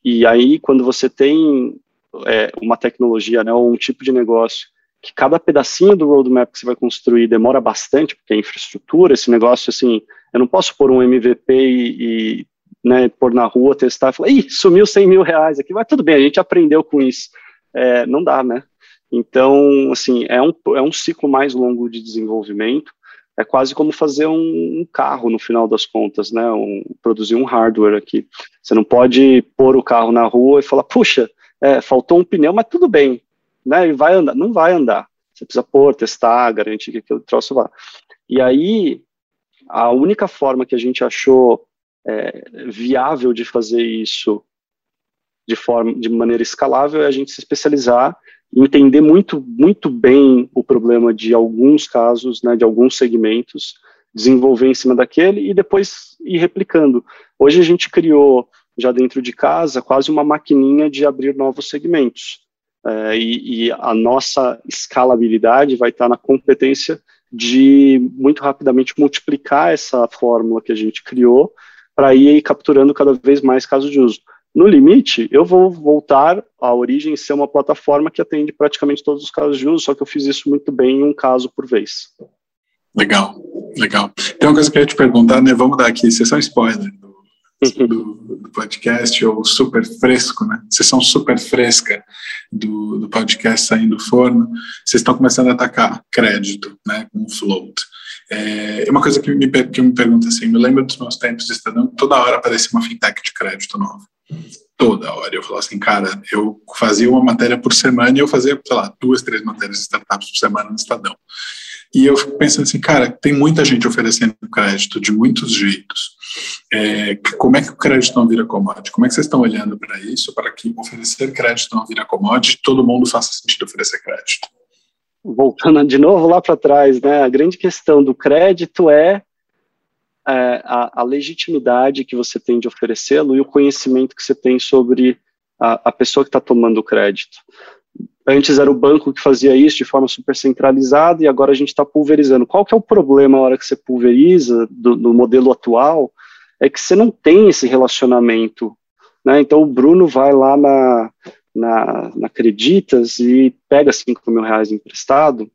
E aí, quando você tem é, uma tecnologia, né, ou um tipo de negócio, que cada pedacinho do roadmap que você vai construir demora bastante, porque é infraestrutura, esse negócio, assim, eu não posso pôr um MVP e, e né, pôr na rua, testar e falar, ih, sumiu 100 mil reais aqui, mas tudo bem, a gente aprendeu com isso é, não dá, né? Então, assim, é um, é um ciclo mais longo de desenvolvimento, é quase como fazer um, um carro no final das contas, né? Um, produzir um hardware aqui. Você não pode pôr o carro na rua e falar, puxa, é, faltou um pneu, mas tudo bem, né? E vai andar. Não vai andar. Você precisa pôr, testar, garantir que aquele troço vá. E aí, a única forma que a gente achou é, viável de fazer isso de forma de maneira escalável é a gente se especializar entender muito muito bem o problema de alguns casos, né, de alguns segmentos, desenvolver em cima daquele e depois ir replicando. Hoje a gente criou já dentro de casa quase uma maquininha de abrir novos segmentos. É, e, e, a nossa escalabilidade vai estar na competência de muito rapidamente multiplicar essa fórmula que a gente criou para ir capturando cada vez mais casos de uso. No limite, eu vou voltar à origem ser uma plataforma que atende praticamente todos os casos de uso, só que eu fiz isso muito bem em um caso por vez. Legal, legal. Tem uma coisa que eu ia te perguntar, né? Vamos dar aqui, sessão spoiler do, do, do, podcast, ou super fresco, né? Sessão super fresca do, do podcast saindo do forno, vocês estão começando a atacar crédito, né? Com float. É uma coisa que me, que me pergunta assim, me lembro dos meus tempos de estudando, toda hora aparecia uma fintech de crédito nova. Toda hora. Eu falava assim, cara, eu fazia uma matéria por semana e eu fazia, sei lá, duas, três matérias de startups por semana no Estadão. E eu fico pensando assim, cara, tem muita gente oferecendo crédito de muitos jeitos. É, como é que o crédito não vira commodity? Como é que vocês estão olhando para isso, para que oferecer crédito não vira commodity, todo mundo faça sentido oferecer crédito? Voltando de novo lá para trás, né? A grande questão do crédito é, é a, a, legitimidade que você tem de oferecê-lo e o conhecimento que você tem sobre a, a pessoa que está tomando o crédito. Antes era o banco que fazia isso de forma super centralizada e agora a gente está pulverizando. Qual que é o problema na hora que você pulveriza do, do modelo atual? É que você não tem esse relacionamento. Né? Então o Bruno vai lá na, na, na Acreditas e pega 5 mil reais emprestado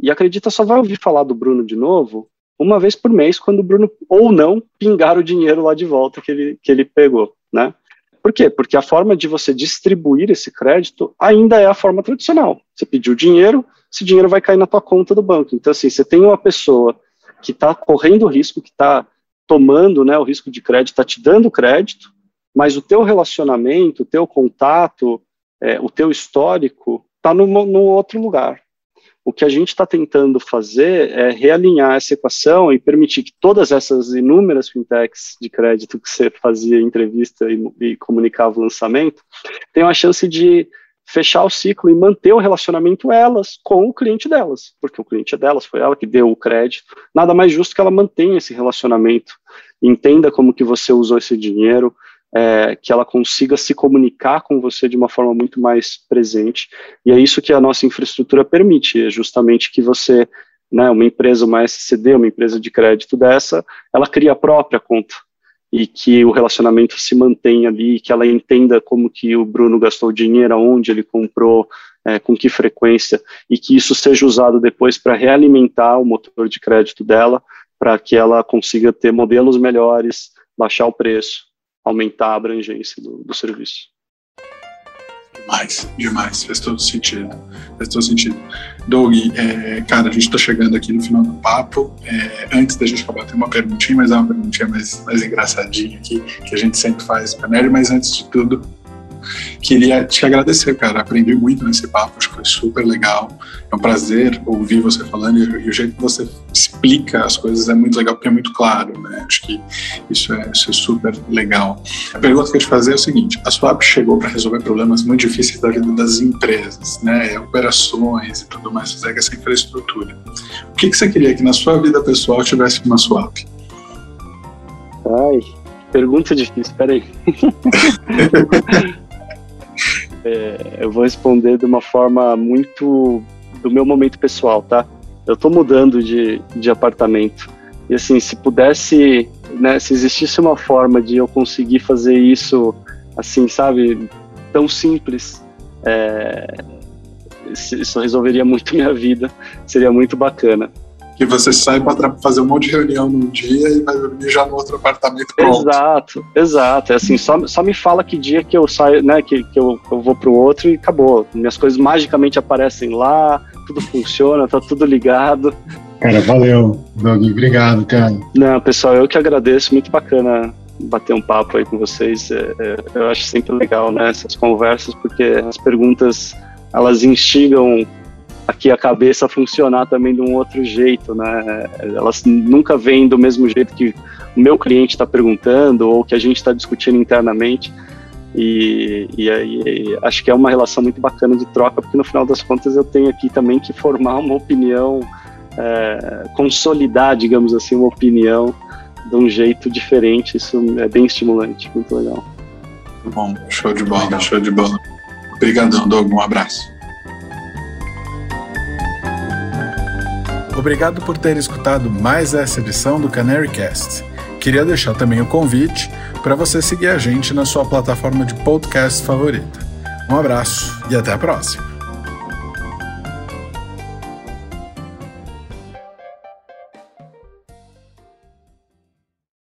e acredita só vai ouvir falar do Bruno de novo uma vez por mês, quando o Bruno, ou não, pingar o dinheiro lá de volta que ele, que ele pegou, né? Por quê? Porque a forma de você distribuir esse crédito ainda é a forma tradicional. Você pediu dinheiro, esse dinheiro vai cair na tua conta do banco. Então, assim, você tem uma pessoa que está correndo risco, que está tomando né, o risco de crédito, está te dando crédito, mas o teu relacionamento, o teu contato, é, o teu histórico está no outro lugar. O que a gente está tentando fazer é realinhar essa equação e permitir que todas essas inúmeras fintechs de crédito que você fazia entrevista e, e comunicava o lançamento tenham a chance de fechar o ciclo e manter o relacionamento elas com o cliente delas, porque o cliente é delas, foi ela que deu o crédito. Nada mais justo que ela mantenha esse relacionamento, entenda como que você usou esse dinheiro, é, que ela consiga se comunicar com você de uma forma muito mais presente. E é isso que a nossa infraestrutura permite, é justamente que você, né, uma empresa, uma SCD, uma empresa de crédito dessa, ela cria a própria conta e que o relacionamento se mantenha ali, que ela entenda como que o Bruno gastou dinheiro, aonde ele comprou, é, com que frequência, e que isso seja usado depois para realimentar o motor de crédito dela, para que ela consiga ter modelos melhores, baixar o preço, aumentar a abrangência do, do serviço. Demais, demais, faz todo sentido. Faz todo sentido. Doug, é, cara, a gente está chegando aqui no final do papo. É, antes da gente acabar, tem uma perguntinha, mas é uma perguntinha mais, mais engraçadinha aqui, que a gente sempre faz para Nery, mas antes de tudo, Queria te agradecer, cara. Aprendi muito nesse papo, acho que foi super legal. É um prazer ouvir você falando e, o jeito que você explica as coisas é muito legal porque é muito claro, né? Acho que isso é, isso é super legal. A pergunta que eu te fazer é o seguinte: a Swap chegou para resolver problemas muito difíceis da vida das empresas, né? Operações e tudo mais, fazer essa infraestrutura. O que, que você queria que na sua vida pessoal tivesse uma Swap? Ai, pergunta difícil, peraí. É, eu vou responder de uma forma muito do meu momento pessoal, tá? Eu tô mudando de, de apartamento. E assim, se pudesse, né, se existisse uma forma de eu conseguir fazer isso, assim, sabe, tão simples, é, isso resolveria muito minha vida, seria muito bacana que você sai para fazer um monte de reunião num dia e vai dormir já no outro apartamento pronto. Exato, exato. É assim, só, só me fala que dia que eu saio, né, que, que eu, eu vou pro outro e acabou. Minhas coisas magicamente aparecem lá, tudo funciona, tá tudo ligado. Cara, valeu, Doug, obrigado, cara. Não, pessoal, eu que agradeço, muito bacana bater um papo aí com vocês. É, é, eu acho sempre legal, né, essas conversas, porque as perguntas, elas instigam aqui a cabeça funcionar também de um outro jeito, né? Elas nunca vêm do mesmo jeito que o meu cliente está perguntando ou que a gente está discutindo internamente. E, e aí acho que é uma relação muito bacana de troca, porque no final das contas eu tenho aqui também que formar uma opinião, é, consolidar, digamos assim, uma opinião de um jeito diferente. Isso é bem estimulante, muito legal. Bom, show de bola, show de bola. Obrigadão, Doug, um abraço. Obrigado por ter escutado mais essa edição do Canary Cast. Queria deixar também o convite para você seguir a gente na sua plataforma de podcast favorita. Um abraço e até a próxima!